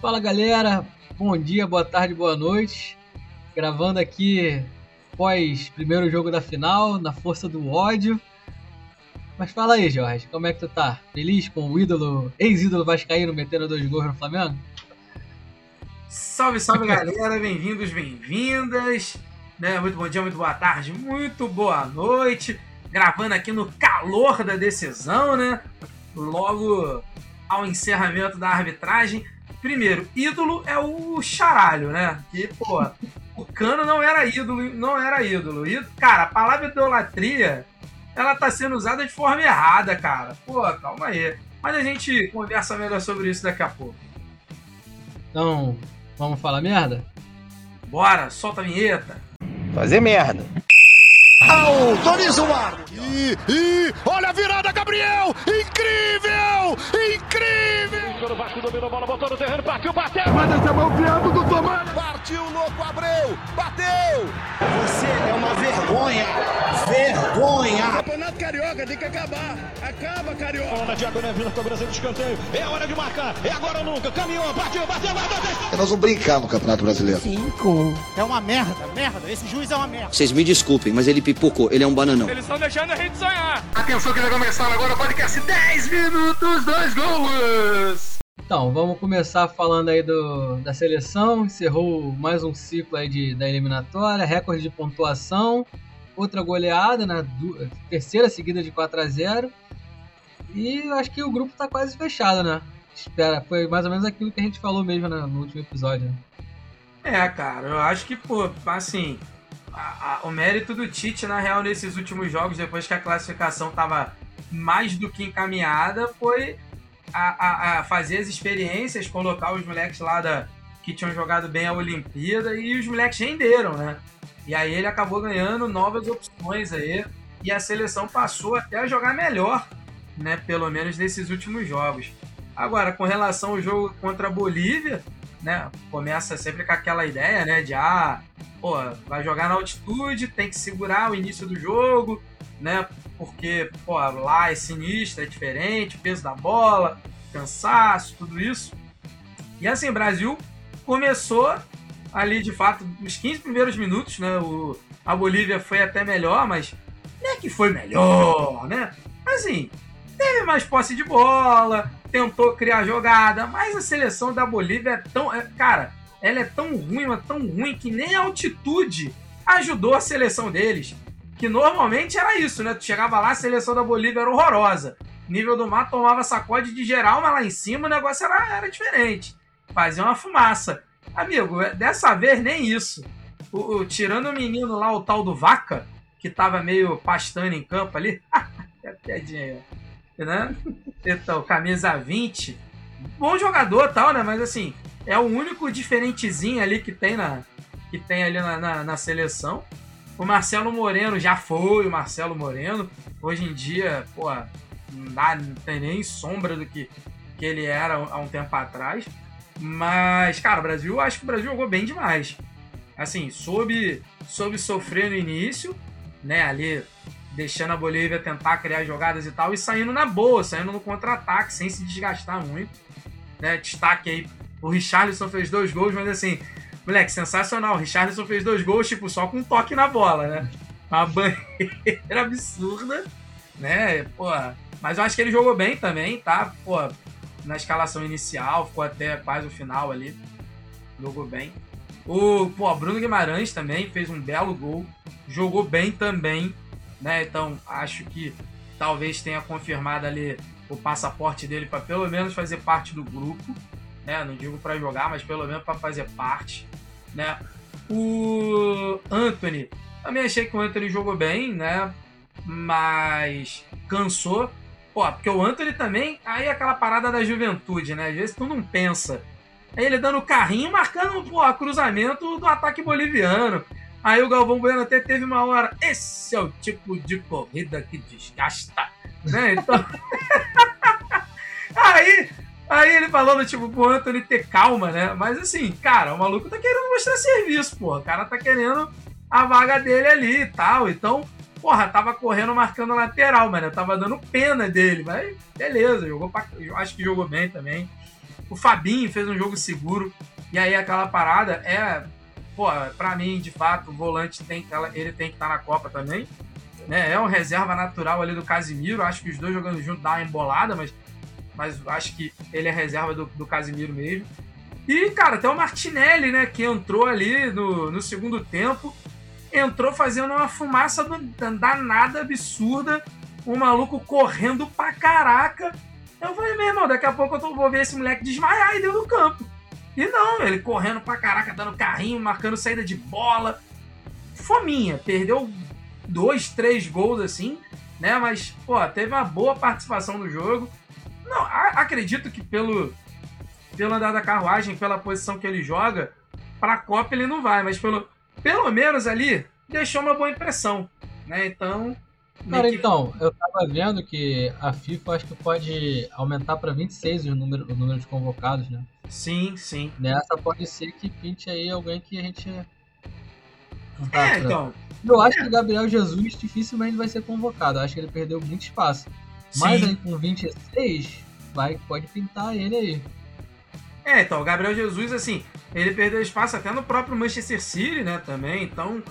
Fala galera, bom dia, boa tarde, boa noite. Gravando aqui pós primeiro jogo da final, na força do ódio. Mas fala aí, Jorge, como é que tu tá? Feliz com o ídolo, ex-ídolo Vascaíno metendo dois gols no Flamengo? Salve, salve galera, bem-vindos, bem-vindas. Né? Muito bom dia, muito boa tarde, muito boa noite. Gravando aqui no calor da decisão, né? Logo ao encerramento da arbitragem. Primeiro, ídolo é o charalho, né? Que, pô, o Cano não era ídolo, não era ídolo. E, cara, a palavra idolatria, ela tá sendo usada de forma errada, cara. Pô, calma aí. Mas a gente conversa melhor sobre isso daqui a pouco. Então, vamos falar merda? Bora, solta a vinheta. Fazer merda. Autoriza o árbitro. E, e olha a virada, Gabriel! Incrível! Incrível! O Vasco dominou a bola, botou no terreno, partiu, bateu! Manda essa mão criando do Tomás! Partiu, louco, Abreu! Bateu! Você é uma vergonha! Vergonha! O Campeonato Carioca tem que acabar! Acaba, Carioca! Bola na diagonal, vindo cobrança de escanteio. É hora de marcar, é agora ou nunca. Caminhou, partiu, bateu, bateu, bateu! Nós vamos brincar no Campeonato Brasileiro. Cinco. É uma merda, merda. Esse juiz é uma merda. Vocês me desculpem, mas ele pipocou. Ele é um bananão. Eles estão deixando a gente sonhar. Atenção que vai começar agora o podcast 10 minutos, dois gols! Então, vamos começar falando aí do, da seleção. Encerrou mais um ciclo aí de, da eliminatória, recorde de pontuação, outra goleada, na du- terceira seguida de 4 a 0 E acho que o grupo tá quase fechado, né? Espera, foi mais ou menos aquilo que a gente falou mesmo né, no último episódio. né? É, cara, eu acho que, pô, assim, a- a- o mérito do Tite, na real, nesses últimos jogos, depois que a classificação tava mais do que encaminhada, foi a, a- a fazer as experiências, colocar os moleques lá da, que tinham jogado bem a Olimpíada e os moleques renderam, né? E aí ele acabou ganhando novas opções aí e a seleção passou até a jogar melhor, né? Pelo menos nesses últimos jogos. Agora, com relação ao jogo contra a Bolívia, né? Começa sempre com aquela ideia, né? De ah, pô, vai jogar na altitude, tem que segurar o início do jogo, né? Porque, pô, lá é sinistro, é diferente, peso da bola, cansaço, tudo isso. E assim, Brasil começou ali, de fato, os 15 primeiros minutos, né? O, a Bolívia foi até melhor, mas não é que foi melhor, né? Assim, teve mais posse de bola, tentou criar jogada, mas a seleção da Bolívia é tão. é- cara, ela é tão ruim, mas tão ruim que nem a altitude ajudou a seleção deles. Que normalmente era isso, né? Tu chegava lá, a seleção da Bolívia era horrorosa. Nível do mar tomava sacode de geral, mas lá em cima o negócio era, era diferente. Fazia uma fumaça. Amigo, é- dessa vez nem isso. O, o- tirando o menino lá, o tal do Vaca, que tava meio pastando em campo ali. é piadinha né? Então, camisa 20. Bom jogador tal, né? Mas assim, é o único diferentezinho ali que tem na que tem ali na, na, na seleção. O Marcelo Moreno já foi o Marcelo Moreno. Hoje em dia, pô, não, dá, não tem nem sombra do que, que ele era há um tempo atrás. Mas, cara, o Brasil, acho que o Brasil jogou bem demais. Assim, soube, soube sofrer no início, né? Ali deixando a Bolívia tentar criar jogadas e tal, e saindo na boa, saindo no contra-ataque, sem se desgastar muito. Né? Destaque aí, o Richarlison fez dois gols, mas assim, moleque, sensacional. O Richarlison fez dois gols, tipo, só com um toque na bola, né? Uma banheira absurda, né? Pô, mas eu acho que ele jogou bem também, tá? Pô, na escalação inicial, ficou até quase o final ali. Jogou bem. O pô, Bruno Guimarães também fez um belo gol, jogou bem também, né? Então acho que talvez tenha confirmado ali o passaporte dele para pelo menos fazer parte do grupo, né? Não digo para jogar, mas pelo menos para fazer parte, né? O Anthony, também achei que o Anthony jogou bem, né? Mas cansou. Pô, porque o Anthony também, aí é aquela parada da juventude, né? Às vezes tu não pensa. Aí ele dando carrinho, marcando pô, cruzamento do ataque boliviano. Aí o Galvão Bueno até teve uma hora. Esse é o tipo de corrida que desgasta. Né? Então. aí, aí ele falando, tipo, pro Anthony ter calma, né? Mas assim, cara, o maluco tá querendo mostrar serviço, pô. O cara tá querendo a vaga dele ali e tal. Então, porra, tava correndo marcando lateral, mano. Eu tava dando pena dele. Mas beleza, jogou pra... acho que jogou bem também. O Fabinho fez um jogo seguro. E aí aquela parada é. Pô, pra mim, de fato, o volante tem que, ele tem que estar tá na Copa também. Né? É um reserva natural ali do Casimiro. Acho que os dois jogando junto dá uma embolada, mas, mas acho que ele é reserva do, do Casimiro mesmo. E, cara, até o Martinelli, né, que entrou ali no, no segundo tempo, entrou fazendo uma fumaça danada, absurda, o maluco correndo pra caraca. Eu falei, meu irmão, daqui a pouco eu vou ver esse moleque desmaiar aí dentro do campo. E não, ele correndo pra caraca, dando carrinho, marcando saída de bola. Fominha, perdeu dois, três gols assim, né? Mas, pô, teve uma boa participação no jogo. Não, acredito que pelo, pelo andar da carruagem, pela posição que ele joga, pra Copa ele não vai, mas pelo, pelo menos ali deixou uma boa impressão, né? Então. Cara, então, eu tava vendo que a FIFA acho que pode aumentar para 26 o número, o número de convocados, né? Sim, sim. Nessa pode ser que pinte aí alguém que a gente. Tá é, então. Eu acho que o Gabriel Jesus dificilmente vai ser convocado. Eu acho que ele perdeu muito espaço. Sim. Mas aí com 26, vai, pode pintar ele aí. É, então, o Gabriel Jesus, assim, ele perdeu espaço até no próprio Manchester City, né, também. Então,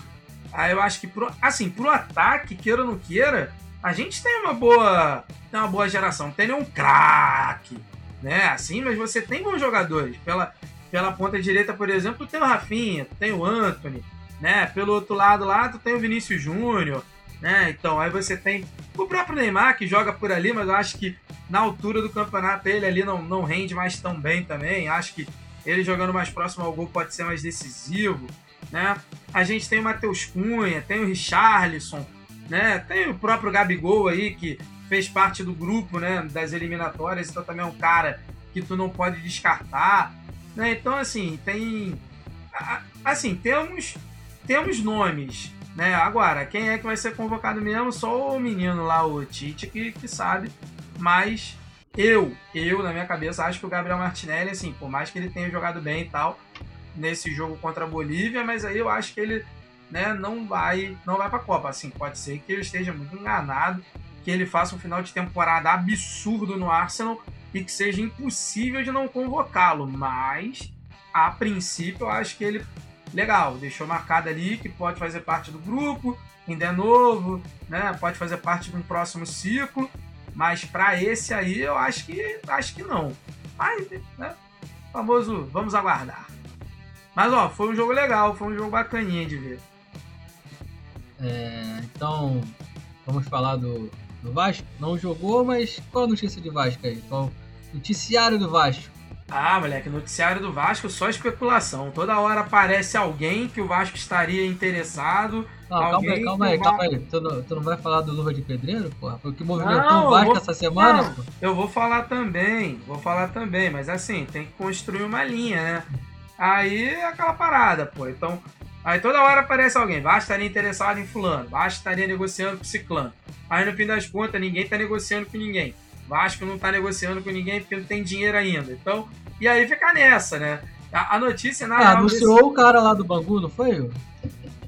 aí eu acho que, pro, assim, pro ataque, queira ou não queira, a gente tem uma boa, tem uma boa geração. Não tem nenhum craque, né, assim, mas você tem bons jogadores. Pela, pela ponta direita, por exemplo, tem o Rafinha, tem o Anthony, né, pelo outro lado lá, tu tem o Vinícius Júnior, né, então aí você tem o próprio Neymar, que joga por ali, mas eu acho que na altura do campeonato ele ali não, não rende mais tão bem também. Acho que ele jogando mais próximo ao gol pode ser mais decisivo. Né? A gente tem o Matheus Cunha, tem o Richarlison, né? tem o próprio Gabigol aí, que fez parte do grupo né, das eliminatórias, então também é um cara que tu não pode descartar. Né? Então, assim, tem. Assim, temos, temos nomes. Né? Agora, quem é que vai ser convocado mesmo? Só o menino lá, o Tite, que, que sabe mas eu, eu, na minha cabeça, acho que o Gabriel Martinelli, assim, por mais que ele tenha jogado bem e tal, nesse jogo contra a Bolívia, mas aí eu acho que ele né, não vai não vai para a Copa. Assim, pode ser que eu esteja muito enganado, que ele faça um final de temporada absurdo no Arsenal e que seja impossível de não convocá-lo, mas a princípio eu acho que ele legal, deixou marcado ali que pode fazer parte do grupo, ainda é novo, né? Pode fazer parte de um próximo ciclo mas para esse aí eu acho que acho que não. Mas, né? Famoso, vamos aguardar. Mas ó, foi um jogo legal, foi um jogo bacaninha de ver. É, então, vamos falar do, do Vasco. Não jogou, mas qual a notícia de Vasco aí? Qual noticiário do Vasco? Ah, moleque, noticiário do Vasco só especulação. Toda hora aparece alguém que o Vasco estaria interessado. Não, calma aí, calma aí, calma aí. Tu não, tu não vai falar do Luva de Pedreiro, porra? Foi o que movimentou não, o Vasco vou... essa semana, não, Eu vou falar também, vou falar também, mas assim, tem que construir uma linha, né? Aí é aquela parada, pô. Então, aí toda hora aparece alguém, Vasco estaria interessado em fulano, Vasco estaria negociando com ciclano. Aí no fim das contas, ninguém tá negociando com ninguém. Vasco não tá negociando com ninguém porque não tem dinheiro ainda. Então, e aí fica nessa, né? A, a notícia na é, real, anunciou o cara lá do Bangu, não foi?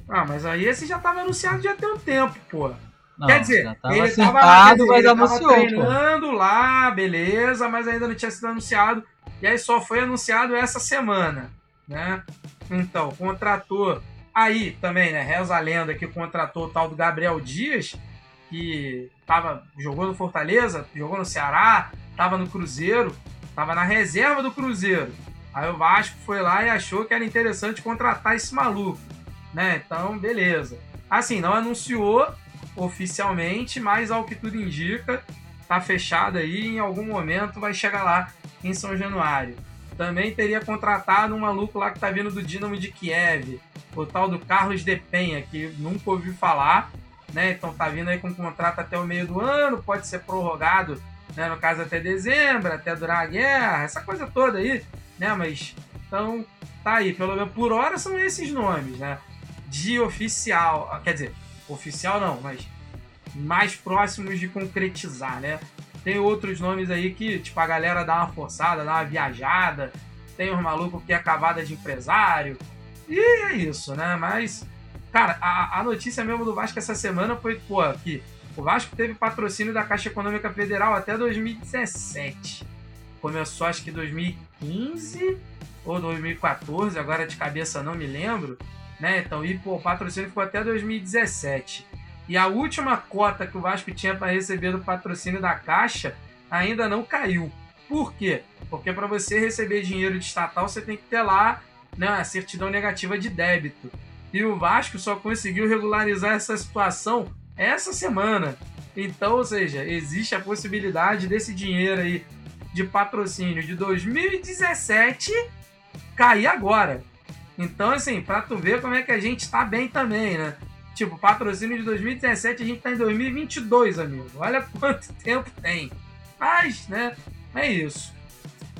Ah, mas aí esse já tava anunciado já tem um tempo, pô. Não, Quer dizer, tava ele tava, dizer, mas ele anunciou, tava treinando pô. lá, beleza, mas ainda não tinha sido anunciado. E aí só foi anunciado essa semana, né? Então, contratou aí também, né? Reza a lenda que contratou o tal do Gabriel Dias, que tava, jogou no Fortaleza, jogou no Ceará, tava no Cruzeiro, tava na reserva do Cruzeiro. Aí o Vasco foi lá e achou que era interessante contratar esse maluco, né? Então, beleza. Assim, não anunciou oficialmente, mas ao que tudo indica, tá fechado aí em algum momento vai chegar lá em São Januário. Também teria contratado um maluco lá que tá vindo do Dinamo de Kiev, o tal do Carlos de Penha, que nunca ouvi falar, né? Então tá vindo aí com um contrato até o meio do ano, pode ser prorrogado, né? No caso até dezembro, até durar a guerra, essa coisa toda aí, né? Mas então tá aí, pelo menos por hora são esses nomes, né? De oficial, quer dizer, oficial não, mas mais próximos de concretizar, né? Tem outros nomes aí que, tipo, a galera dá uma forçada, dá uma viajada. Tem os malucos que é cavada de empresário. E é isso, né? Mas Cara, a, a notícia mesmo do Vasco essa semana foi, pô, que o Vasco teve patrocínio da Caixa Econômica Federal até 2017. começou acho que 2015 ou 2014, agora de cabeça não me lembro, né? Então, e pô, o patrocínio ficou até 2017. E a última cota que o Vasco tinha para receber do patrocínio da Caixa ainda não caiu. Por quê? Porque para você receber dinheiro de estatal, você tem que ter lá né, a certidão negativa de débito. E o Vasco só conseguiu regularizar essa situação essa semana. Então, ou seja, existe a possibilidade desse dinheiro aí de patrocínio de 2017 cair agora. Então, assim, para tu ver como é que a gente tá bem também, né? Tipo, patrocínio de 2017, a gente tá em 2022, amigo. Olha quanto tempo tem. Mas, né, é isso.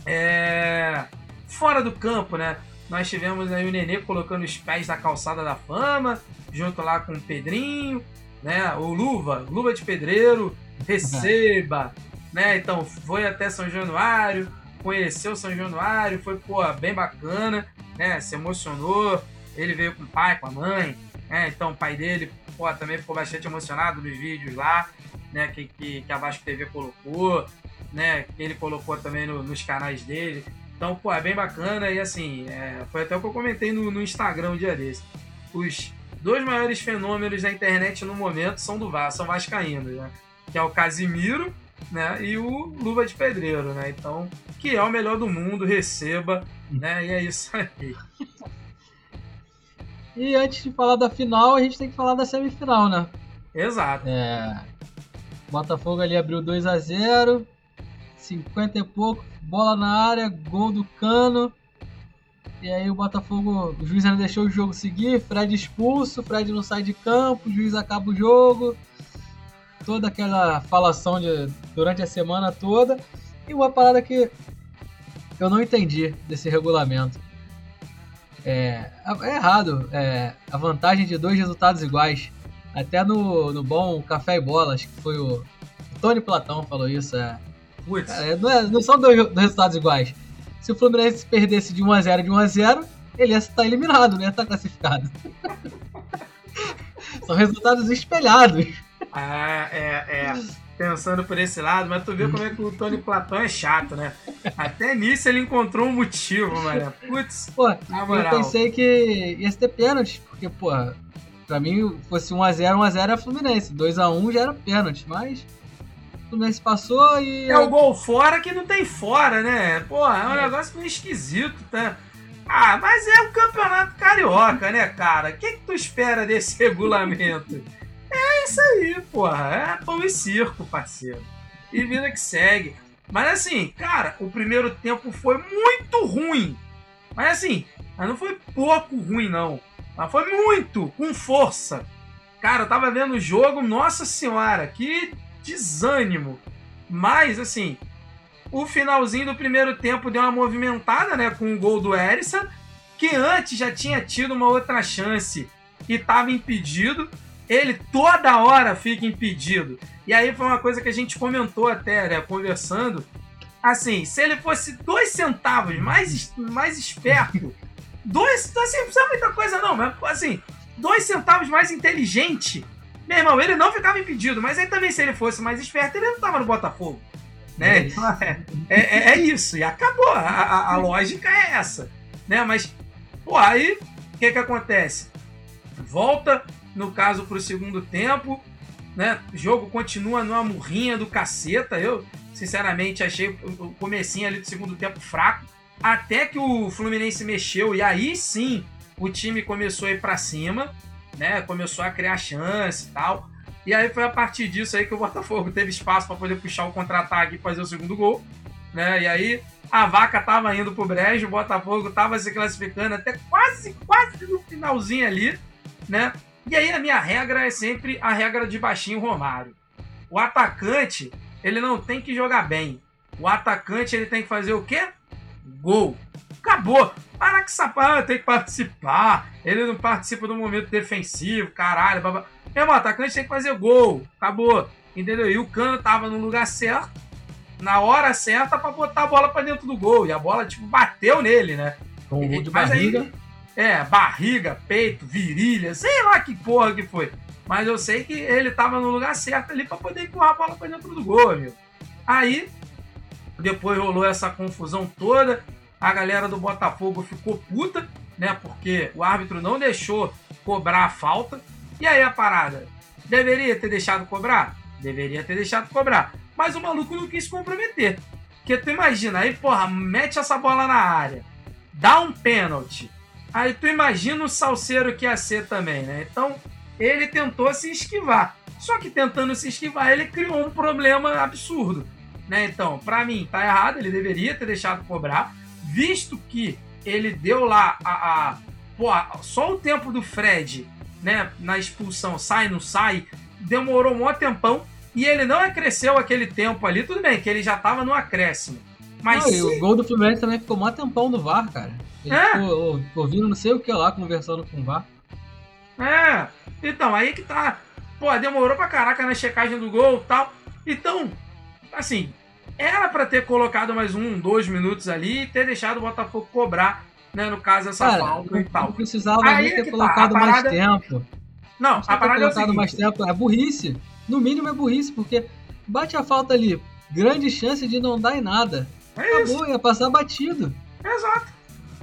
É... Fora do campo, né? Nós tivemos aí o Nenê colocando os pés na calçada da fama, junto lá com o Pedrinho, né? O Luva, Luva de Pedreiro, receba, né? Então foi até São Januário, conheceu São Januário, foi pô, bem bacana, né? Se emocionou. Ele veio com o pai, com a mãe, né? Então o pai dele pô, também ficou bastante emocionado nos vídeos lá, né? Que, que, que a Vasco TV colocou, né? Que ele colocou também no, nos canais dele. Então, pô, é bem bacana e assim, é, foi até o que eu comentei no, no Instagram um dia desse. Os dois maiores fenômenos da internet no momento são do Vasco, são vascaínos, né? Que é o Casimiro, né? E o Luva de Pedreiro, né? Então, que é o melhor do mundo, receba, né? E é isso aí. E antes de falar da final, a gente tem que falar da semifinal, né? Exato. É. Botafogo ali abriu 2 a 0 50 e pouco, bola na área, gol do Cano. E aí o Botafogo, o juiz ainda deixou o jogo seguir, Fred expulso, Fred não sai de campo, o juiz acaba o jogo. Toda aquela falação de, durante a semana toda. E uma parada que eu não entendi desse regulamento. É, é errado é, a vantagem de dois resultados iguais. Até no, no bom Café e Bolas, que foi o, o Tony Platão falou isso. É, é, não, é, não, são dois, dois, resultados iguais. Se o Fluminense perdesse de 1x0 de 1x0, ele ia estar eliminado, não ia estar classificado. são resultados espelhados. Ah, é, é. Pensando por esse lado, mas tu vê como é que o Tony Platão é chato, né? Até nisso ele encontrou um motivo, mano. Putz, pô, eu pensei que ia ter pênalti, porque, pô, pra mim fosse 1x0, 1x0 é Fluminense, 2x1 já era pênalti, mas Fluminense passou e. É o gol fora que não tem fora, né? Pô, é um é. negócio meio esquisito, tá? Ah, mas é o campeonato carioca, né, cara? O que, que tu espera desse regulamento? É isso aí, porra. É pão e circo, parceiro. E vida que segue. Mas assim, cara, o primeiro tempo foi muito ruim. Mas assim, não foi pouco ruim, não. Mas foi muito, com força. Cara, eu tava vendo o jogo, nossa senhora, que desânimo. Mas, assim, o finalzinho do primeiro tempo deu uma movimentada, né? Com o gol do Erisson, que antes já tinha tido uma outra chance e estava impedido. Ele toda hora fica impedido. E aí foi uma coisa que a gente comentou até, né? Conversando. Assim, se ele fosse dois centavos mais, mais esperto, dois, assim, não precisa muita coisa não, mas assim, dois centavos mais inteligente, meu irmão, ele não ficava impedido, mas aí também, se ele fosse mais esperto, ele não tava no Botafogo. Né? É, então, é, é, é, isso, e acabou. A, a, a, lógica é essa. Né? Mas, pô, aí o que, que acontece? Volta, no caso, pro segundo tempo. Né? O jogo continua numa murrinha do caceta. Eu, sinceramente, achei o comecinho ali do segundo tempo fraco. Até que o Fluminense mexeu, e aí sim o time começou a ir para cima né? Começou a criar chance e tal. E aí foi a partir disso aí que o Botafogo teve espaço para poder puxar o contra-ataque e fazer o segundo gol, né? E aí a vaca tava indo pro brejo, o Botafogo tava se classificando até quase, quase no finalzinho ali, né? E aí a minha regra é sempre a regra de baixinho Romário. O atacante, ele não tem que jogar bem. O atacante, ele tem que fazer o quê? Gol. Acabou. Para que sapato, tem que participar. Ele não participa do momento defensivo, caralho. Babá. Meu irmão, atacante tem que fazer gol. Acabou. Entendeu? E o Cano tava no lugar certo, na hora certa, para botar a bola para dentro do gol. E a bola, tipo, bateu nele, né? Com um gol de barriga. Aí, é, barriga, peito, virilha, sei lá que porra que foi. Mas eu sei que ele tava no lugar certo ali para poder empurrar a bola para dentro do gol, meu. Aí, depois rolou essa confusão toda. A galera do Botafogo ficou puta, né? Porque o árbitro não deixou cobrar a falta. E aí a parada? Deveria ter deixado cobrar? Deveria ter deixado cobrar. Mas o maluco não quis comprometer. Porque tu imagina, aí, porra, mete essa bola na área, dá um pênalti. Aí tu imagina o salseiro que ia ser também, né? Então, ele tentou se esquivar. Só que tentando se esquivar, ele criou um problema absurdo. Né? Então, para mim, tá errado, ele deveria ter deixado cobrar, visto que ele deu lá a. a só o tempo do Fred, né, na expulsão, sai, não sai, demorou um maior tempão e ele não acresceu aquele tempo ali. Tudo bem, que ele já tava no acréscimo. Mas não, se... o gol do Fluminense também ficou mó tempão no VAR, cara. Ele é. ficou ouvindo não sei o que lá, conversando com o VAR. É, então, aí que tá. Pô, demorou pra caraca na checagem do gol e tal. Então, assim, era para ter colocado mais um, dois minutos ali e ter deixado o Botafogo cobrar, né? No caso, essa Cara, falta e tal. Não precisava aí nem ter tá, colocado tá, parada... mais tempo. Não, a parada ter é colocado é mais tempo. É burrice. No mínimo é burrice, porque bate a falta ali, grande chance de não dar em nada. É Acabou, isso. ia passar batido. Exato.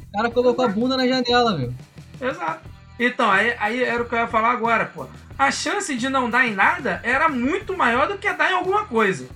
O cara colocou Exato. a bunda na janela, meu. Exato. Então, aí, aí era o que eu ia falar agora, pô. A chance de não dar em nada era muito maior do que dar em alguma coisa.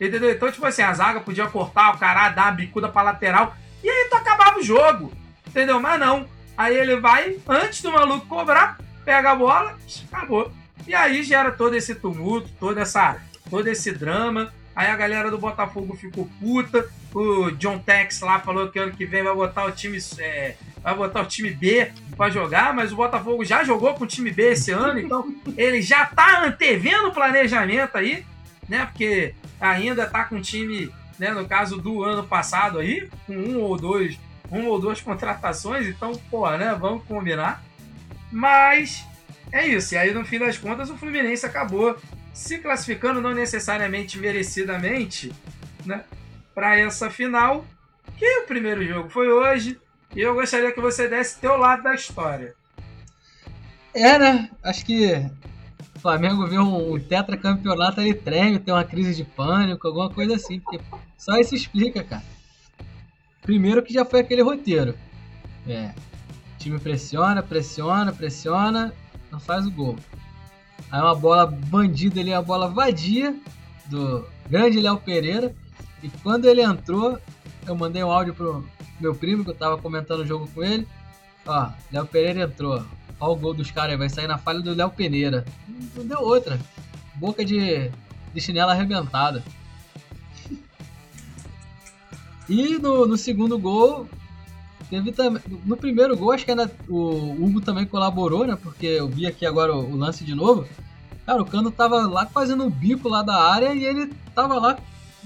Entendeu? Então, tipo assim, a zaga podia cortar o cara, dar uma bicuda pra lateral. E aí tu acabava o jogo. Entendeu? Mas não. Aí ele vai, antes do maluco cobrar, pega a bola, acabou. E aí gera todo esse tumulto, toda essa, todo esse drama. Aí a galera do Botafogo ficou puta. O John Tex lá falou que ano que vem vai botar o time. É, vai botar o time B para jogar, mas o Botafogo já jogou com o time B esse ano, então ele já tá antevendo o planejamento aí, né? Porque ainda tá com o time, né, no caso do ano passado aí, com um ou dois, um ou duas contratações, então, pô, né, vamos combinar. Mas é isso. E aí, no fim das contas, o Fluminense acabou se classificando, não necessariamente merecidamente, né, para essa final. Que o primeiro jogo foi hoje. E eu gostaria que você desse teu lado da história. É, né? Acho que o Flamengo vê um, tetracampeonato, ele treme, tem uma crise de pânico, alguma coisa assim. Porque só isso explica, cara. Primeiro que já foi aquele roteiro. É. O time pressiona, pressiona, pressiona, não faz o gol. Aí uma bola bandida ali, uma bola vadia do grande Léo Pereira. E quando ele entrou, eu mandei um áudio pro meu primo, que eu tava comentando o jogo com ele. Ó, Léo Pereira entrou. Ó o gol dos caras, vai sair na falha do Léo Pereira. Não deu outra. Boca de, de chinela arrebentada. E no, no segundo gol, Teve também. No primeiro gol, acho que ainda, o Hugo também colaborou, né? Porque eu vi aqui agora o, lance de novo. Cara, o Cano tava lá fazendo o bico lá da área e ele tava lá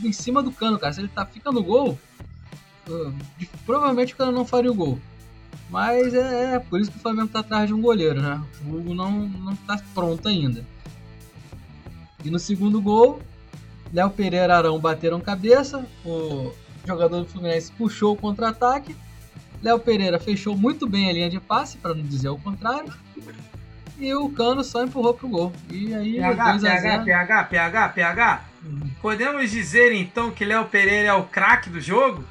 em cima do Cano, cara. Se ele tá, fica no gol, provavelmente o Cano não faria o gol. Mas é, é, por isso que o Flamengo tá atrás de um goleiro, né? O Hugo não, não tá pronto ainda. E no segundo gol, Léo Pereira e Arão bateram cabeça. O jogador do Fluminense puxou o contra-ataque Léo Pereira fechou muito bem a linha de passe, para não dizer o contrário. E o Cano só empurrou pro gol. E aí, PH, 2 PH, 0. PH, PH, PH. Podemos dizer então que Léo Pereira é o craque do jogo?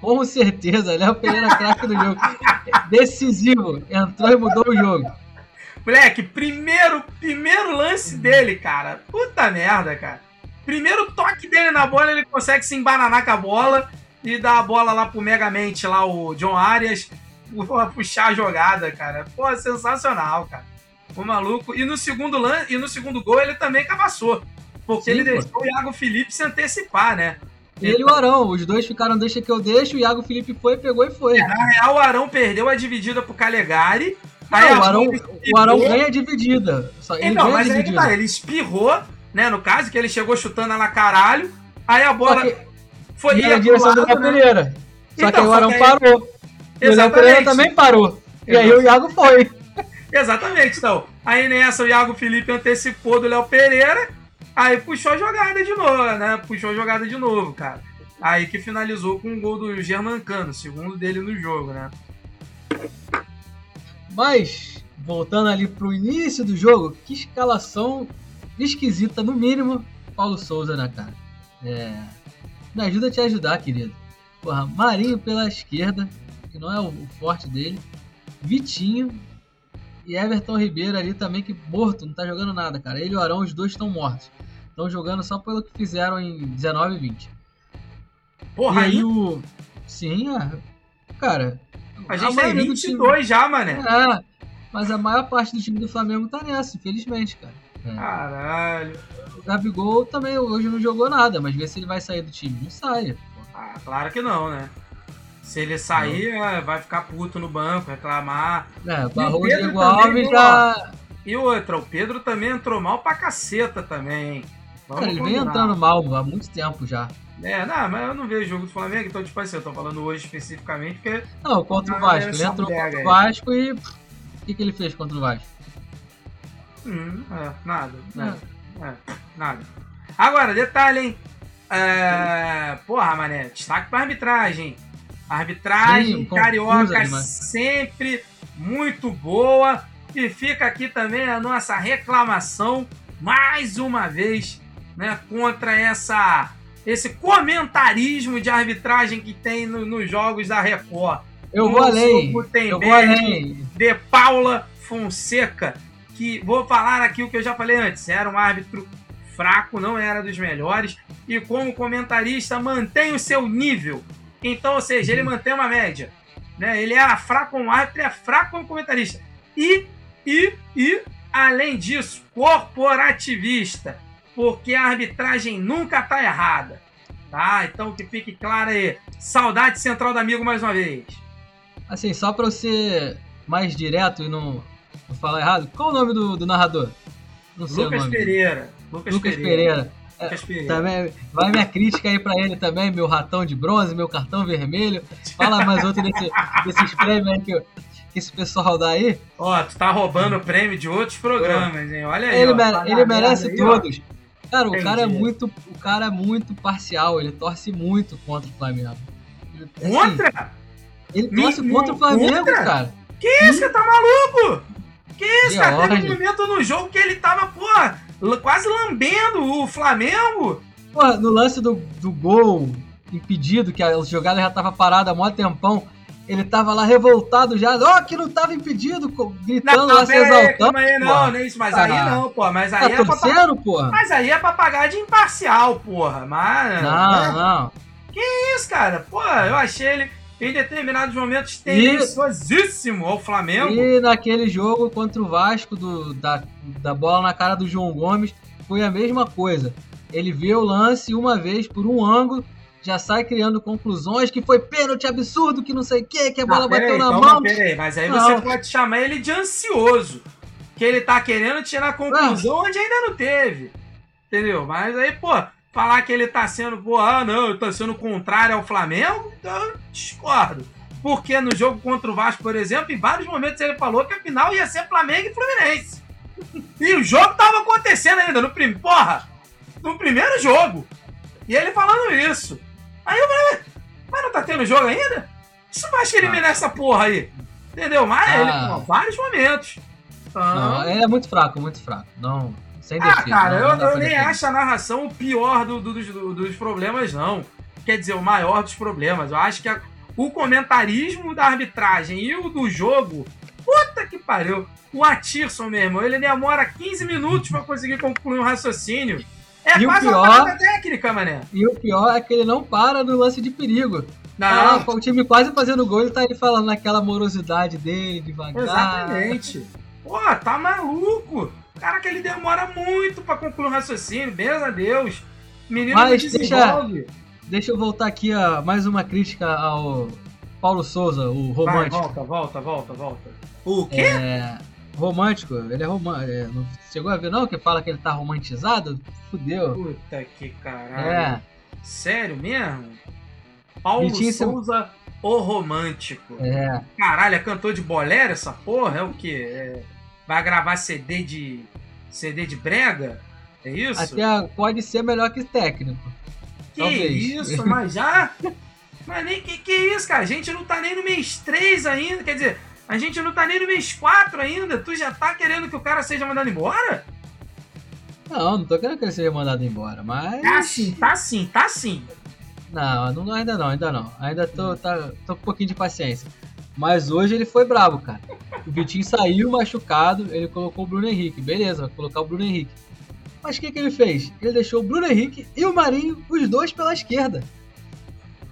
Com certeza, Léo Pereira é craque do jogo. Decisivo. Entrou e mudou o jogo. Moleque, primeiro, primeiro lance dele, cara. Puta merda, cara. Primeiro toque dele na bola, ele consegue se embananar com a bola e dar a bola lá pro Megamente, lá o John Arias, puxar a jogada, cara. Pô, sensacional, cara. O maluco. E no segundo lance, e no segundo gol ele também cabaçou. Porque Sim, ele pô. deixou o Iago Felipe se antecipar, né? Ele e o Arão, os dois ficaram deixa que eu deixo, o Iago Felipe foi, pegou e foi. É, na real, o Arão perdeu a dividida pro Calegari. Não, o Arão, o Arão ganha a dividida. Só, ele então, mas aí tá, ele espirrou, né? No caso, que ele chegou chutando ela caralho. Aí a bola. Que foi na direção do Léo né? Pereira. Só então, que aí o Arão aí... parou. E o Léo Pereira também parou. E aí o Iago foi. Exatamente, então. Aí nessa o Iago Felipe antecipou do Léo Pereira, aí puxou a jogada de novo, né? Puxou a jogada de novo, cara. Aí que finalizou com o um gol do Germancano, segundo dele no jogo, né? Mas, voltando ali pro início do jogo, que escalação esquisita, no mínimo, Paulo Souza, né, cara? É Me ajuda a te ajudar, querido. Porra, Marinho pela esquerda, que não é o forte dele. Vitinho e Everton Ribeiro ali também, que morto, não tá jogando nada, cara. Ele e o Arão, os dois estão mortos. Estão jogando só pelo que fizeram em 19 e 20. Porra, e aí aí o. Sim, é. Cara. a gente tem maioria do 22 já, mané. É, mas a maior parte do time do Flamengo tá nessa, infelizmente, cara. É. Caralho. O Gabigol também hoje não jogou nada, mas vê se ele vai sair do time. Não sai. Ah, claro que não, né? Se ele sair, é, vai ficar puto no banco, reclamar. É, o Pedro Diego também, Alves já. E outra, o Pedro também entrou mal pra caceta também. Vamos Cara, ele vem combinar. entrando mal há muito tempo já. É, não, mas eu não vejo jogo do Flamengo, então, tipo assim, eu tô falando hoje especificamente porque. Não, contra o Ah, Vasco. Ele essa entrou contra o. Vasco e. O que, que ele fez contra o Vasco? Hum, é, nada, nada. É, nada. Agora, detalhe, hein? É, porra, mané, destaque pra arbitragem. Arbitragem Sim, carioca sempre muito boa. E fica aqui também a nossa reclamação, mais uma vez, né, contra essa, esse comentarismo de arbitragem que tem no- nos jogos da Record. Eu vou além. Eu vou além. de Paula Fonseca, que vou falar aqui o que eu já falei antes, era um árbitro fraco, não era dos melhores, e como comentarista mantém o seu nível. Então, ou seja, ele mantém uma média. Né? Ele era fraco como árbitro, é fraco como comentarista. E, e, e, além disso, corporativista, porque a arbitragem nunca tá errada. Tá? Então que fique claro aí. Saudade central do amigo mais uma vez. Assim, só eu ser mais direto e não, falar errado, qual o nome do, do narrador? Não sei o Lucas nome. Pereira. Lucas, Lucas Pereira. Pereira. Lucas Pereira. Também, vai minha crítica aí pra ele também, meu ratão de bronze, meu cartão vermelho. Fala mais outro desse, desses prêmios aí que, eu- que esse pessoal dá aí. Ó, tu tá roubando prêmio de outros programas, hein? Olha aí. Ele, ó, mere- tá ele merece aí, ó. todos. Cara, o cara, é muito, o cara é muito parcial, ele torce muito contra o Flamengo. Ele- assim, Contra? ele Me- torce contra o Flamengo, contra? cara. Que isso, você tá maluco? Que isso, De cara? Teve um momento no jogo que ele tava, porra, quase lambendo o Flamengo. Porra, no lance do, do gol impedido, que a jogada já tava parada há mó tempão, ele tava lá revoltado já, ó, que não tava impedido, gritando lá, se pera aí, exaltando. calma aí, não, porra. nem isso, mas Ah, aí não, pô. Mas aí, Tá é pra, torcendo, porra? mas aí é pra pagar de imparcial, porra. Mas. Não, né? não. isso, cara. Pô, eu achei ele em determinados momentos tendenciosíssimo ao Flamengo. E naquele jogo contra o Vasco, do, da, da bola na cara do João Gomes, foi a mesma coisa. Ele vê o lance uma vez por um ângulo, já sai criando conclusões que foi pênalti absurdo, que não sei o que, que a bola Ah, bateu aí, na calma, mão. aí, mas aí Não. você pode chamar ele de ansioso. Que ele tá querendo tirar conclusão onde ainda não teve. Entendeu? Mas aí, pô, falar que ele tá sendo, pô, ah, não, tá sendo contrário ao Flamengo, então eu discordo. Porque no jogo contra o Vasco, por exemplo, em vários momentos ele falou que a final ia ser Flamengo e Fluminense. E o jogo tava acontecendo ainda, no prim... porra, no primeiro jogo. E ele falando isso. Aí eu falei, mas não tá tendo jogo ainda? Isso vai que eliminar essa porra aí. Entendeu? Mas Ah. ele, pô, vários momentos. Então, Não, ele é muito fraco, muito fraco. Não, sem ah, defeito. cara, não, eu, não eu nem acho a narração o pior do- do- dos, do- dos problemas, não. Quer dizer, o maior dos problemas. Eu acho que a- o comentarismo da arbitragem e o do jogo, puta que pariu. O Atirson, meu irmão, ele demora 15 minutos pra conseguir concluir um raciocínio. É E o quase pior- uma parada técnica, mané. E o pior é que ele não para no lance de perigo. Tá Não, lá, o time quase fazendo gol, ele tá aí falando naquela morosidade dele, devagar. Exatamente. Pô, tá maluco. Cara, que ele demora muito pra concluir um raciocínio. Benza a Deus. Menino Mas não deixa- desenvolve. Deixa eu voltar aqui a mais uma crítica ao Paulo Souza, o Vai, romântico. volta, volta, volta, volta. O quê? É, romântico, ele é romântico. não chegou a ver não que fala que ele tá romantizado? Fudeu. Puta que caralho. É, Sério mesmo? Paulo Vitinho, Souza, o romântico. é. Caralho, é cantor de bolero essa porra? É o quê? É- Vai gravar CD de. CD de brega? É isso? Até pode ser melhor que técnico. Que talvez. isso, mas já. Mas nem que, que isso, cara? A gente não tá nem no mês 3 ainda. Quer dizer, a gente não tá nem no mês 4 ainda. Tu já tá querendo que o cara seja mandado embora? Não, não tô querendo que ele seja mandado embora, mas. Tá sim, tá sim, tá sim. Não, não, ainda não, ainda não. Ainda tô, tá, tô com um pouquinho de paciência. Mas hoje ele foi bravo, cara. O Vitinho saiu machucado, ele colocou o Bruno Henrique. Beleza, vai colocar o Bruno Henrique. Mas o que, que ele fez? Ele deixou o Bruno Henrique e o Marinho, os dois pela esquerda.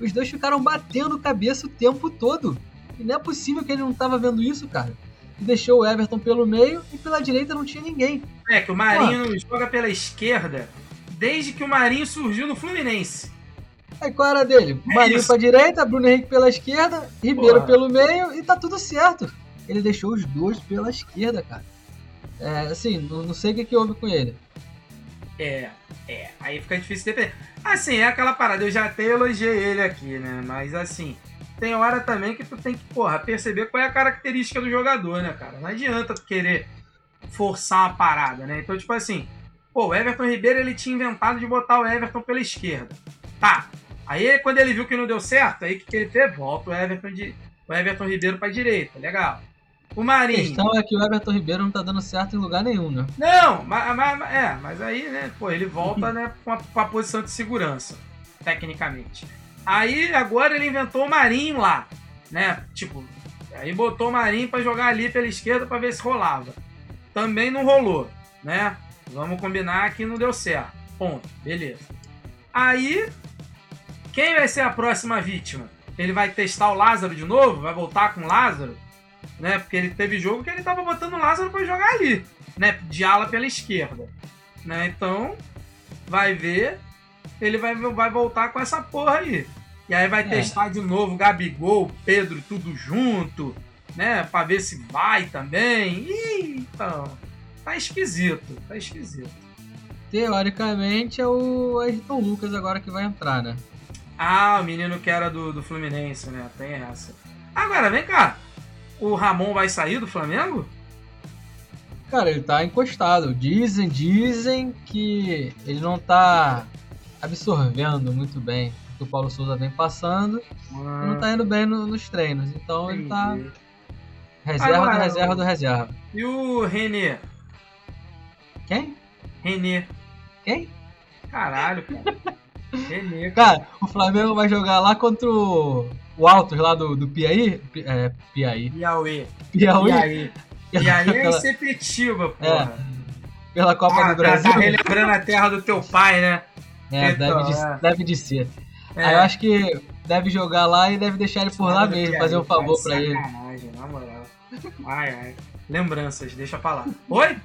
Os dois ficaram batendo cabeça o tempo todo. E não é possível que ele não tava vendo isso, cara. E deixou o Everton pelo meio e pela direita não tinha ninguém. É que o Marinho joga pela esquerda desde que o Marinho surgiu no Fluminense. Aí qual era dele? É Marinho isso. pra direita, Bruno Henrique pela esquerda, Ribeiro Porra. pelo meio e tá tudo certo. Ele deixou os dois pela esquerda, cara. É, assim, não, não sei o que, que houve com ele. É, é. Aí fica difícil de. Assim, é aquela parada, eu já até elogiei ele aqui, né? Mas assim, tem hora também que tu tem que, porra, perceber qual é a característica do jogador, né, cara? Não adianta tu querer forçar uma parada, né? Então, tipo assim, pô, o Everton Ribeiro ele tinha inventado de botar o Everton pela esquerda. Tá. Aí quando ele viu que não deu certo, aí o que, ele fez? Volta o Everton, de, o Everton Ribeiro pra direita. Legal. O A Marinho. questão é que o Everton Ribeiro não tá dando certo em lugar nenhum, né? Não, mas, mas- é, mas aí, né, pô, ele volta, né, com a, com a posição de segurança, tecnicamente. Aí, agora ele inventou o Marinho lá, né, tipo, aí botou o Marinho pra jogar ali pela esquerda pra ver se rolava. Também não rolou, né, vamos combinar que não deu certo, ponto, beleza. Aí, quem vai ser a próxima vítima? Ele vai testar o Lázaro de novo? Vai voltar com o Lázaro? Né? Porque ele teve jogo que ele tava botando o Lázaro pra jogar ali, né? De ala pela esquerda. Né? Então, vai ver, ele vai, vai voltar com essa porra aí. E aí vai É. testar de novo Gabigol, Pedro, tudo junto, né? Pra ver se vai também. Ih, então, tá esquisito, tá esquisito. Teoricamente é o Ayrton Lucas agora que vai entrar, né? Ah, o menino que era do, do Fluminense, né? Tem essa. Agora, vem cá. O Ramon vai sair do Flamengo? Cara, ele tá encostado. Dizem, dizem que ele não tá absorvendo muito bem o que o Paulo Souza vem passando e não tá indo bem no- nos treinos. Então ele tá Entendi. reserva Agora, do reserva do reserva. E o Renê? Quem? Renê. Quem? Caralho, cara. Cara. Cara, o Flamengo vai jogar lá contra o, o Altos lá do, do Piauí. Pi- É, Piauí. Piauí. Piauí. Piauí. Piauí é Pela- Sepetiba, porra. Pela Copa Ah, do tá- Brasil. Tá relembrando a terra do teu pai, né? É, Então, deve, de, é. deve de ser. É. Aí eu acho que deve jogar lá e deve deixar ele por lá mesmo, Piauí, fazer um tá favor pra ele. Sacanagem, na moral. Ai, ai. Lembranças, deixa pra lá. Oi?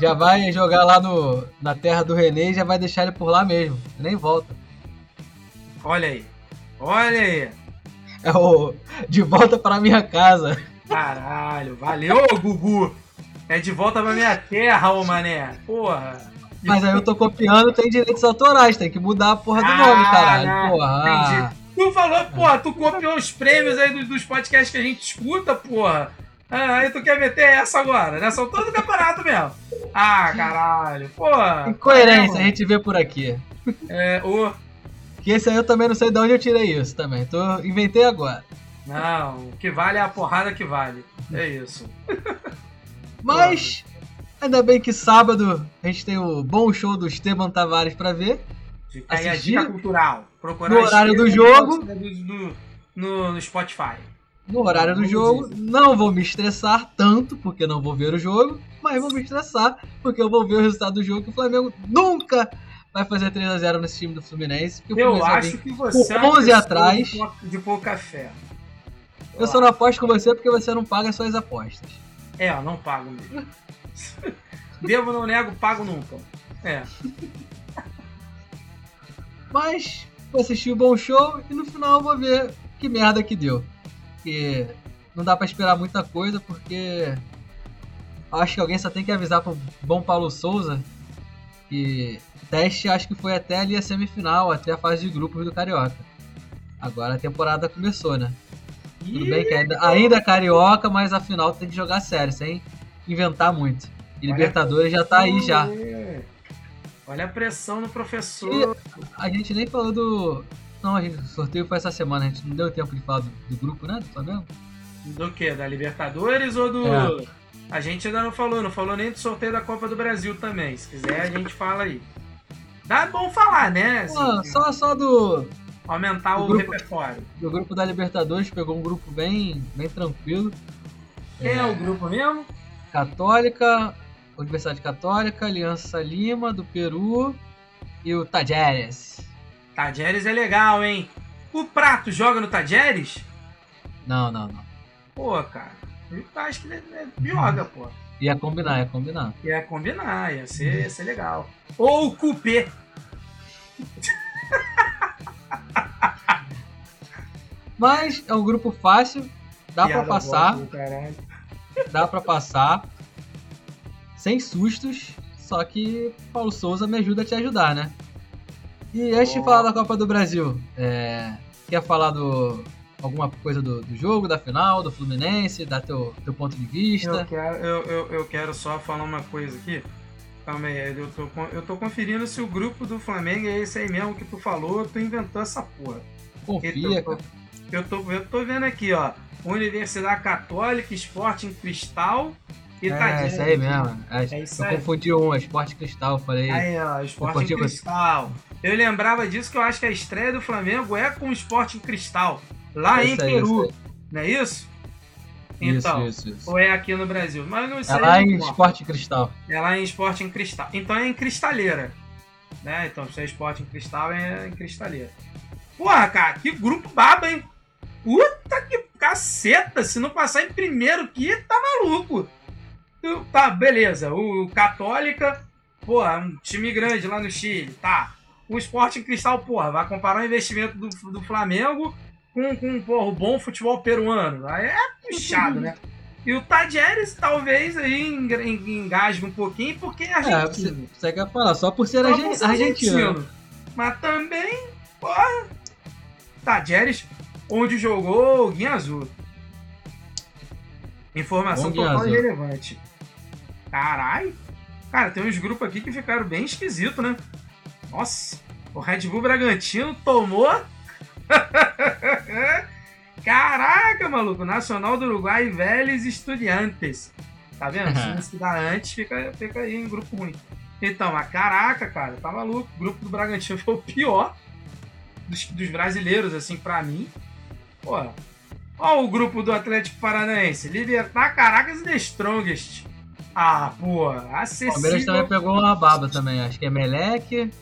Já vai jogar lá no, na terra do René e já vai deixar ele por lá mesmo. Nem volta. Olha aí. Olha aí. É o de volta para minha casa. Caralho, valeu, Gugu. É de volta pra minha terra, ô mané. Porra. Mas aí eu tô copiando, tem direitos autorais, tem que mudar a porra do Ah, nome, caralho. não, Porra. entendi. Tu falou, porra, tu copiou os prêmios aí dos, dos podcasts que a gente escuta, porra. Ah, aí tu quer meter essa agora, nessa altura do campeonato mesmo. Ah, caralho. Porra. Incoerência, a gente vê por aqui. É, o. Que esse aí eu também não sei de onde eu tirei isso também. Tô, inventei agora. Não, o que vale é a porrada que vale. É isso. Mas, ainda bem que sábado a gente tem o bom show do Esteban Tavares pra ver. Fica aí a dica cultural. Procurar no horário do jogo. no, no Spotify. No horário do jogo. Não vou me estressar tanto, porque não vou ver o jogo. Mas vou me estressar, porque eu vou ver o resultado do jogo. Que o Flamengo nunca vai fazer 3x0 nesse time do Fluminense. porque o Eu Fluminense acho que você é com uma 11 pessoa atrás. de pouca- fé. Eu só não aposto com você porque você não paga suas apostas. É, eu não pago mesmo. Devo, não nego, pago nunca. É. Mas vou assistir o bom show e no final eu vou ver que merda que deu. Porque não dá pra esperar muita coisa, porque acho que alguém só tem que avisar pro bom Paulo Souza que teste acho que foi até ali a semifinal, até a fase de grupos do Carioca. Agora a temporada começou, né? Tudo bem que ainda, ainda é Carioca, mas a final tem que jogar sério, sem inventar muito. E Libertadores já tá aí já. Olha a pressão no professor. A gente nem falou do. Não, gente, o sorteio foi essa semana, a gente não deu tempo de falar do, do grupo, né? Do Flamengo? Do que? Da Libertadores ou do. É. A gente ainda não falou, não falou nem do sorteio da Copa do Brasil também. Se quiser, a gente fala aí. Dá bom falar, né? Assim, Pô, só, só do, aumentar o o, grupo- repertório. do grupo da Libertadores, pegou um grupo bem, bem tranquilo. Quem é o grupo mesmo? Católica, Universidade Católica, Aliança Lima, do Peru e o Tajeres. Tajeres é legal, hein? O Prato joga no Tajeres? Não, não, não. Pô, cara. Eu acho que ele joga, pô. Ia combinar, ia combinar. Ia combinar, ia ser, ia ser legal. Ou o Cupê. Mas é um grupo fácil, dá pra Piada passar, boa dá pra passar. Sem sustos, só que Paulo Souza me ajuda a te ajudar, né? E antes de falar da Copa do Brasil, é, quer falar do alguma coisa do, do jogo, da final, do Fluminense, dar teu, teu ponto de Eu vista? quero, eu, eu, eu quero só falar uma coisa aqui. Calma aí, eu tô, eu tô conferindo se o grupo do Flamengo é esse aí mesmo que tu falou, tu inventou essa porra. Confia, cara. Eu tô, eu tô vendo aqui, ó. Universidade Católica, Esporte em Cristal e É, Tajeres. isso aí mesmo. É, É isso eu aí. confundi um, é Esporte Cristal, falei. Aí, ó, Esporte Cristal. Eu lembrava disso que eu acho que a estreia do Flamengo é com o Esporte em Cristal, lá É em isso aí, Peru. isso Não é isso? Isso, Então, isso, isso. ou é aqui no Brasil. Mas não É sei. lá não em. Esporte Cristal. É lá em Esporte em Cristal. Então é em Cristaleira. Né? Então se é Esporte em Cristal, é em Cristaleira. Porra, cara, que grupo baba, hein? Puta que caceta! Se não passar em primeiro aqui, tá maluco. Tá, beleza. O Católica, porra, um time grande lá no Chile, tá. O Esporte em Cristal, porra, vai comparar o investimento do, do Flamengo com, com porra, o bom futebol peruano. Aí é puxado, né? E o Tajeres talvez aí enga- en- engasgue um pouquinho, porque é É, você, argentino. você quer falar, só por ser Só argen- por ser argentino. Mas também, porra, Tajeres, onde jogou o Guinha Azul. Informação Bom total Azul. irrelevante. Caralho. Cara, tem uns grupos aqui que ficaram bem esquisitos, né? Nossa, o Red Bull Bragantino tomou. Caraca, maluco. Nacional do Uruguai, Vélez Estudiantes. Tá vendo? Se não estudar antes, fica, fica aí em grupo ruim. Então, mas caraca, cara, tá maluco. O grupo do Bragantino foi o pior dos, dos brasileiros, assim, pra mim. Pô, ó o grupo do Atlético Paranaense. Libertar Caracas e The Strongest. Ah, pô, O Palmeiras acessível. também pegou uma baba também, acho que é Meleque.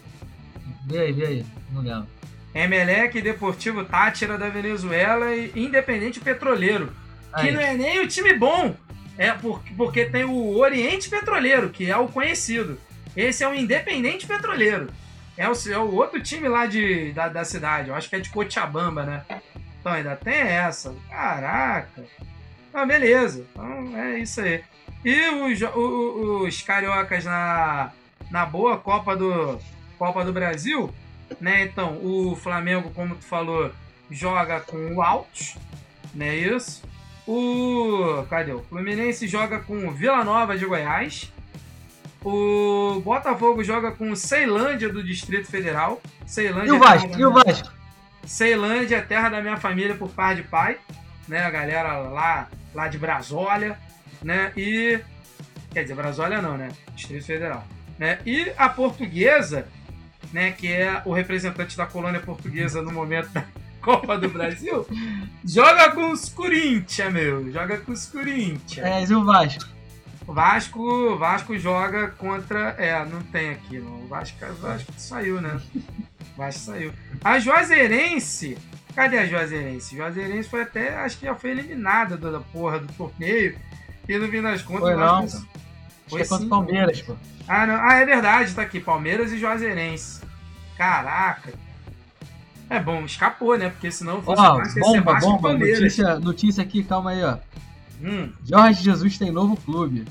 Vê aí, vê aí, não lembro. Emelec, Deportivo Tátira da Venezuela e Independente Petroleiro. Que Aí. não é nem o time bom. É por- porque tem o Oriente Petroleiro, que é o conhecido. Esse é o Independente Petroleiro. É o, é o outro time lá de, da, da cidade. Eu acho que é de Cochabamba, né? Então ainda tem essa. Caraca. Ah, beleza. Então é isso aí. E os, jo- o- o- os cariocas na, na boa Copa do, Copa do Brasil, né? Então, o Flamengo, como tu falou, joga com o Altos, né? Isso. O. Cadê? O Fluminense joga com o Vila Nova de Goiás. O Botafogo joga com o Ceilândia do Distrito Federal. Ceilândia E o é Vasco? E o Vasco? Ceilândia é terra da minha família por par de pai, né? A galera lá, lá de Brasólia, né? E quer dizer, Brasólia não, né? Distrito Federal, né? E a portuguesa, né, que é o representante da colônia portuguesa no momento da Copa do Brasil, joga com os Corinthians, meu, joga com os Corinthians. É, e o Vasco? O Vasco, Vasco joga contra. É, não tem aqui, não. O Vasco, o Vasco saiu, né? O Vasco saiu. A Juazeirense. Cadê a Juazeirense? Juazeirense foi até. Acho que já foi eliminada da porra do torneio. E no fim das contas. Foi não, Vasco- Foi é contra o Palmeiras, pô. Ah, não. ah, é verdade, tá aqui. Palmeiras e Juazeirense. Caraca. É bom, escapou, né? Porque senão fosse Ó, ser bomba, bomba, notícia, notícia aqui, calma aí, ó. Hum. Jorge Jesus tem novo clube.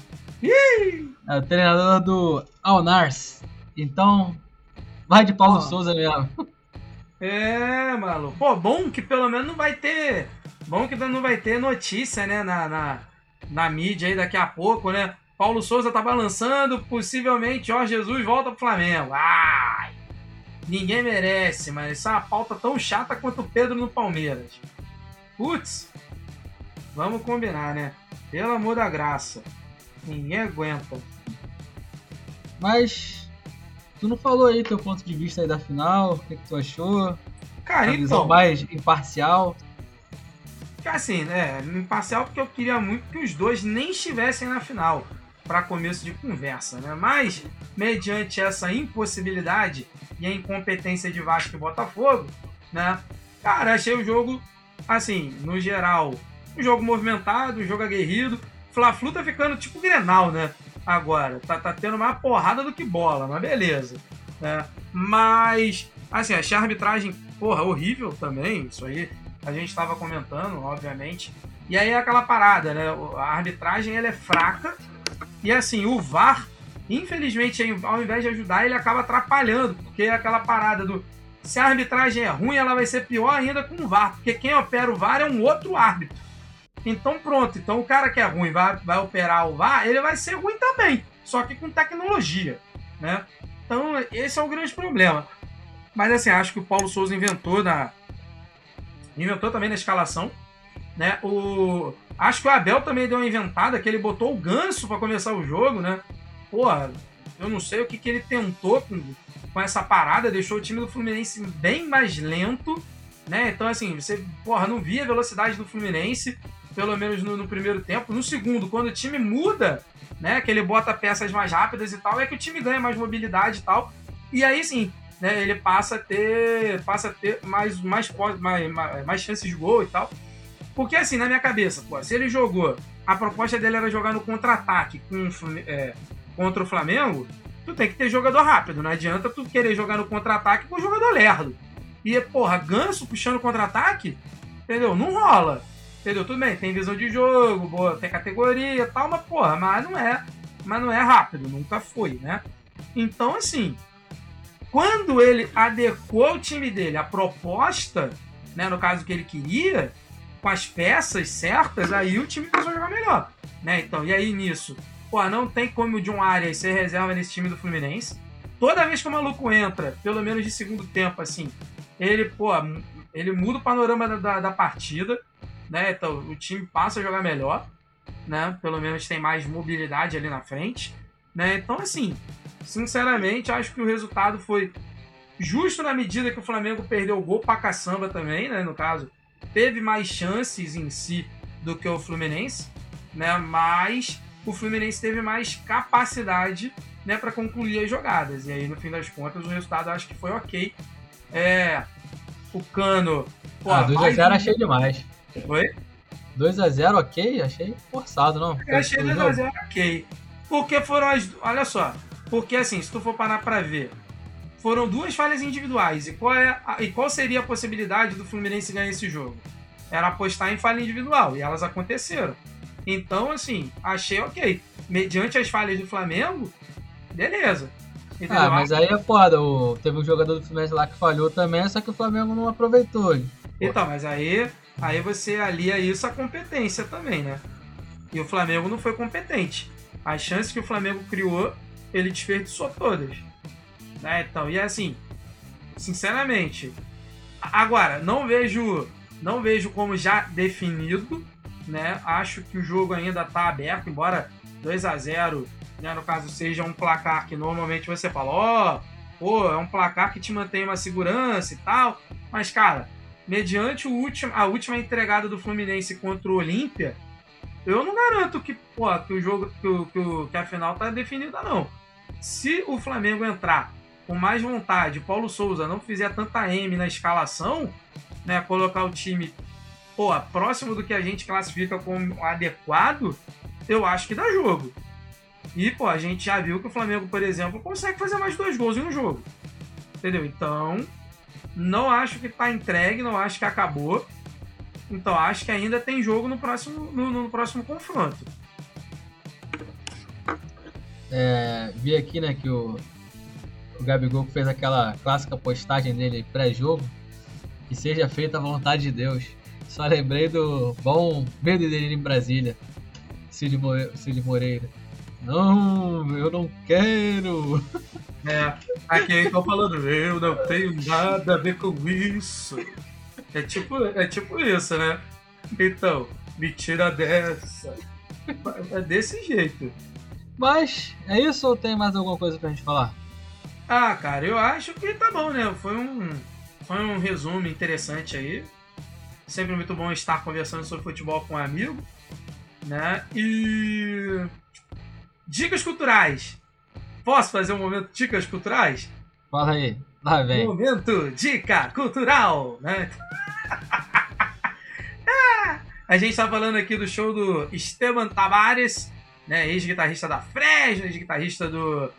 É o treinador do Alnars. Então, vai de Paulo Ó. Souza mesmo. É, maluco. Pô, bom que pelo menos não vai ter. Bom que não vai ter notícia, né? Na, na, na mídia aí daqui a pouco, né? Paulo Souza tá balançando, possivelmente Jorge Jesus volta pro Flamengo. Ai! Ninguém merece, mas isso é uma pauta tão chata quanto o Pedro no Palmeiras. Putz, vamos combinar, né? Pelo amor da graça. Ninguém aguenta. Mas, tu não falou aí teu ponto de vista aí da final, o que, que tu achou? Cara, então, mais imparcial. assim, né, imparcial porque eu queria muito que os dois nem estivessem na final para começo de conversa, né? Mas mediante essa impossibilidade e a incompetência de Vasco e Botafogo, né? Cara, achei o jogo assim, no geral, um jogo movimentado, um jogo aguerrido. Fla-Flu tá ficando tipo Grenal, né? Agora, tá, tá tendo mais porrada do que bola, mas beleza. Né? Mas, assim, achei a arbitragem, porra, horrível também, isso aí. A gente tava comentando, obviamente. E aí é aquela parada, né? A arbitragem, ela é fraca. E assim, o VAR, infelizmente, ao invés de ajudar, ele acaba atrapalhando. Porque é aquela parada do... Se a arbitragem é ruim, ela vai ser pior ainda com o VAR. Porque quem opera o VAR é um outro árbitro. Então pronto, então o cara que é ruim vai, vai operar o VAR, ele vai ser ruim também, só que com tecnologia, né? Então esse é o grande problema. Mas assim, acho que o Paulo Souza inventou na inventou também na escalação, né? O acho que o Abel também deu uma inventada que ele botou o Ganso para começar o jogo, né? Porra, eu não sei o que, que ele tentou com, com essa parada, deixou o time do Fluminense bem mais lento, né? Então assim, você, porra, não via a velocidade do Fluminense pelo menos no, no, primeiro tempo. No segundo, quando o time muda, né, que ele bota peças mais rápidas e tal, é que o time ganha mais mobilidade e tal. E aí sim, né, ele passa a ter, passa a ter mais, mais, mais, mais, mais chances de gol e tal. Porque assim, na minha cabeça, pô, se ele jogou, a proposta dele era jogar no contra-ataque com, é, contra o Flamengo, tu tem que ter jogador rápido. Não adianta tu querer jogar no contra-ataque com jogador lerdo. E, porra, ganso puxando contra-ataque, entendeu? Não rola. Entendeu? Tudo bem, tem visão de jogo, boa, tem categoria e tal, mas porra, mas não é, mas não é rápido, nunca foi, né? Então, assim, quando ele adequou o time dele à proposta, né, no caso que ele queria, com as peças certas, aí o time começou a jogar melhor, né? Então, e aí nisso, pô, não tem como o John Arias ser reserva nesse time do Fluminense. Toda vez que o maluco entra, pelo menos de segundo tempo, assim, ele, pô, ele muda o panorama da, da, da partida né? Então o time passa a jogar melhor, né? Pelo menos tem mais mobilidade ali na frente, né? Então assim, sinceramente, acho que o resultado foi justo na medida que o Flamengo perdeu o gol pra caçamba também, né? No caso, teve mais chances em si do que o Fluminense, né? Mas o Fluminense teve mais capacidade, né, para concluir as jogadas. E aí, no fim das contas, o resultado acho que foi ok. É, o Cano. Pô, ah, 2x0 achei demais. Oi? 2x0, ok? Achei forçado, não. Eu achei 2x0 ok. Porque foram as. Olha só. Porque assim, se tu for parar pra ver, foram duas falhas individuais. E qual, é a... e qual seria a possibilidade do Fluminense ganhar esse jogo? Era apostar em falha individual. E elas aconteceram. Então, assim, achei ok. Mediante as falhas do Flamengo, beleza. Entendeu? Ah, mas aí é foda. O... Teve um jogador do Fluminense lá que falhou também, só que o Flamengo não aproveitou. Então, mas aí Aí você alia isso à competência também, né? E o Flamengo não foi competente. As chances que o Flamengo criou, ele desperdiçou todas. Né? Então, e assim, sinceramente, agora, não vejo não vejo como já definido, né? Acho que o jogo ainda está aberto, embora 2 a 0 né, no caso seja um placar que normalmente você fala, ó, oh, pô, é um placar que te mantém uma segurança e tal, mas cara, mediante o último, a última entregada do Fluminense contra o Olímpia, eu não garanto que, pô, que o jogo, que, que, que a final tá definida, não. Se o Flamengo entrar com mais vontade, Paulo Souza não fizer tanta M na escalação, né, colocar o time pô, próximo do que a gente classifica como adequado, eu acho que dá jogo. E, pô, a gente já viu que o Flamengo, por exemplo, consegue fazer mais dois gols em um jogo. Entendeu? Então, não acho que está entregue, não acho que acabou. Então acho que ainda tem jogo no próximo, no, no próximo confronto. É, vi aqui né, que o, o Gabigol fez aquela clássica postagem dele pré-jogo. Que seja feita a vontade de Deus. Só lembrei do bom medo dele em Brasília. Cid, Cid Moreira. Não, eu não quero. É, aqui eu tô falando, eu não tenho nada a ver com isso. É tipo, é tipo isso, né? Então, me tira dessa. É desse jeito. Mas, é isso ou tem mais alguma coisa pra gente falar? Ah, cara, eu acho que tá bom, né? Foi um, foi um resumo interessante aí. Sempre muito bom estar conversando sobre futebol com um amigo, né? E dicas culturais. Posso fazer um momento dicas culturais? Fala aí. Lá vem. Momento dica cultural, né? A gente tá falando aqui do show do Esteban Tavares, né? Ex-guitarrista da Fresno, ex-guitarrista do,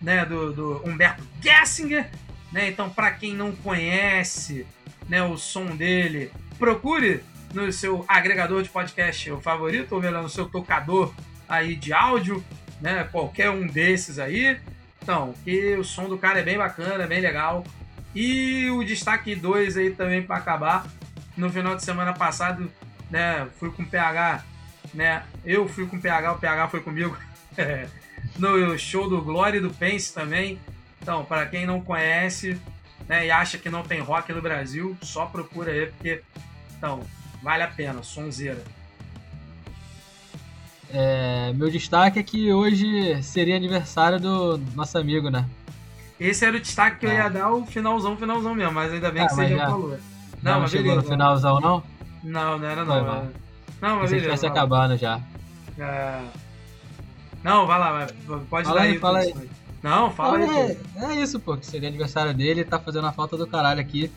né, do, do Humberto Gessinger, né? Então, para quem não conhece, né, o som dele, procure no seu agregador de podcast o favorito, ou melhor, no seu tocador aí de áudio, né? Qualquer um desses aí. Então, que o som do cara é bem bacana, é bem legal. E o destaque 2 aí também para acabar. No final de semana passado, né, fui com o PH, né? Eu fui com o PH, o PH foi comigo. no show do Glória e do Pense também. Então, para quem não conhece, né, e acha que não tem rock no Brasil, só procura aí porque então, vale a pena, sonzeira. É, meu destaque é que hoje seria aniversário do nosso amigo, né? Esse era o destaque que eu ia Ah. dar, o finalzão, finalzão mesmo, mas ainda bem Ah, que você já falou. Não, Não, mas chegou beleza. no finalzão, não? Não, não era não. era- Não, mas Se beleza. estivesse vai lá. acabando já. É. Não, vai lá, pode Fala dar aí, aí. fala Felipe. Não, fala aí. é, é isso, pô, que seria aniversário dele, tá fazendo a falta do caralho aqui.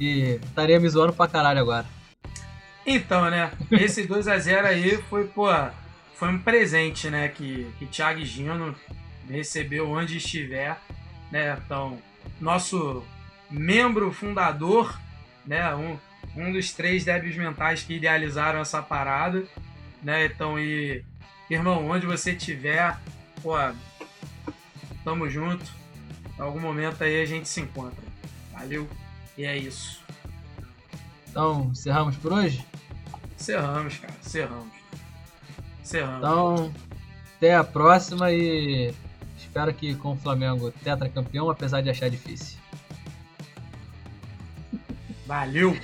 E estaria me zoando pra caralho agora. Então, né? Esse 2x0 aí foi, pô, foi um presente, né? Que, que Thiago Gino recebeu onde estiver, né? Então, nosso membro fundador, né? Um, um dos três débeis mentais que idealizaram essa parada, né? Então, e irmão, onde você estiver, pô, tamo junto. Em algum momento aí a gente se encontra. Valeu. E é isso. Então, encerramos por hoje? Cerramos, cara. Cerramos. Cerramos. Então, até a próxima e espero que com o Flamengo tetracampeão, apesar de achar difícil. Valeu!